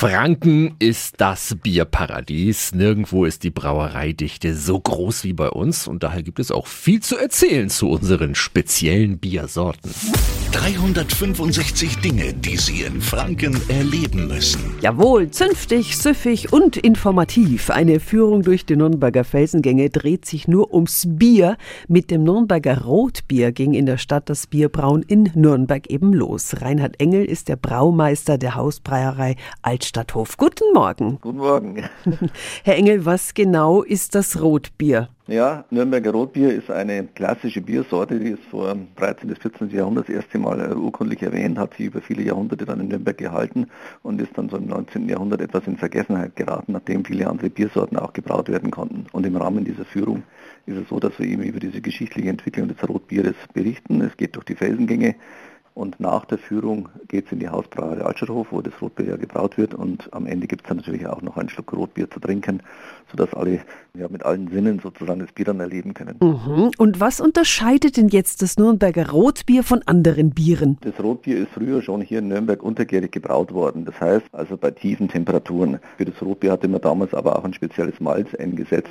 Franken ist das Bierparadies. Nirgendwo ist die Brauereidichte so groß wie bei uns und daher gibt es auch viel zu erzählen zu unseren speziellen Biersorten. 365 Dinge, die Sie in Franken erleben müssen. Jawohl, zünftig, süffig und informativ. Eine Führung durch die Nürnberger Felsengänge dreht sich nur ums Bier. Mit dem Nürnberger Rotbier ging in der Stadt das Bierbrauen in Nürnberg eben los. Reinhard Engel ist der Braumeister der Hausbreierei Altstadthof. Guten Morgen. Guten Morgen. Herr Engel, was genau ist das Rotbier? Ja, Nürnberger Rotbier ist eine klassische Biersorte, die ist vor 13. bis 14. Jahrhundert das erste Mal urkundlich erwähnt, hat sich über viele Jahrhunderte dann in Nürnberg gehalten und ist dann so im 19. Jahrhundert etwas in Vergessenheit geraten, nachdem viele andere Biersorten auch gebraut werden konnten. Und im Rahmen dieser Führung ist es so, dass wir eben über diese geschichtliche Entwicklung des Rotbieres berichten. Es geht durch die Felsengänge und nach der Führung geht es in die Hausbrauerei Altstadthof, wo das Rotbier ja gebraut wird. Und am Ende gibt es dann natürlich auch noch einen Schluck Rotbier zu trinken, sodass alle ja, mit allen Sinnen sozusagen das Bier dann erleben können. Mhm. Und was unterscheidet denn jetzt das Nürnberger Rotbier von anderen Bieren? Das Rotbier ist früher schon hier in Nürnberg untergärig gebraut worden. Das heißt also bei tiefen Temperaturen. Für das Rotbier hatte man damals aber auch ein spezielles Malz eingesetzt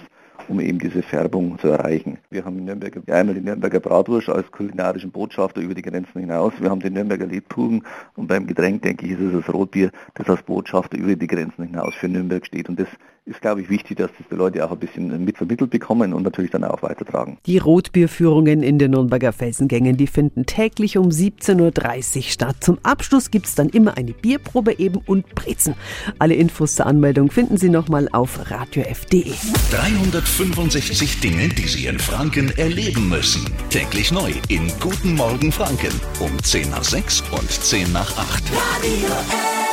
um eben diese Färbung zu erreichen. Wir haben in Nürnberg einmal die Nürnberger Bratwurst als kulinarischen Botschafter über die Grenzen hinaus. Wir haben den Nürnberger Lebkuchen und beim Getränk, denke ich, ist es das Rotbier, das als Botschafter über die Grenzen hinaus für Nürnberg steht. Und das ist, glaube ich, wichtig, dass das die Leute auch ein bisschen mitvermittelt bekommen und natürlich dann auch weitertragen. Die Rotbierführungen in den Nürnberger Felsengängen, die finden täglich um 17.30 Uhr statt. Zum Abschluss gibt es dann immer eine Bierprobe eben und Brezen. Alle Infos zur Anmeldung finden Sie nochmal auf radiof.de. 365 Dinge, die Sie in Franken erleben müssen. Täglich neu in Guten Morgen Franken um 10 nach 6 und 10 nach 8. Radio F.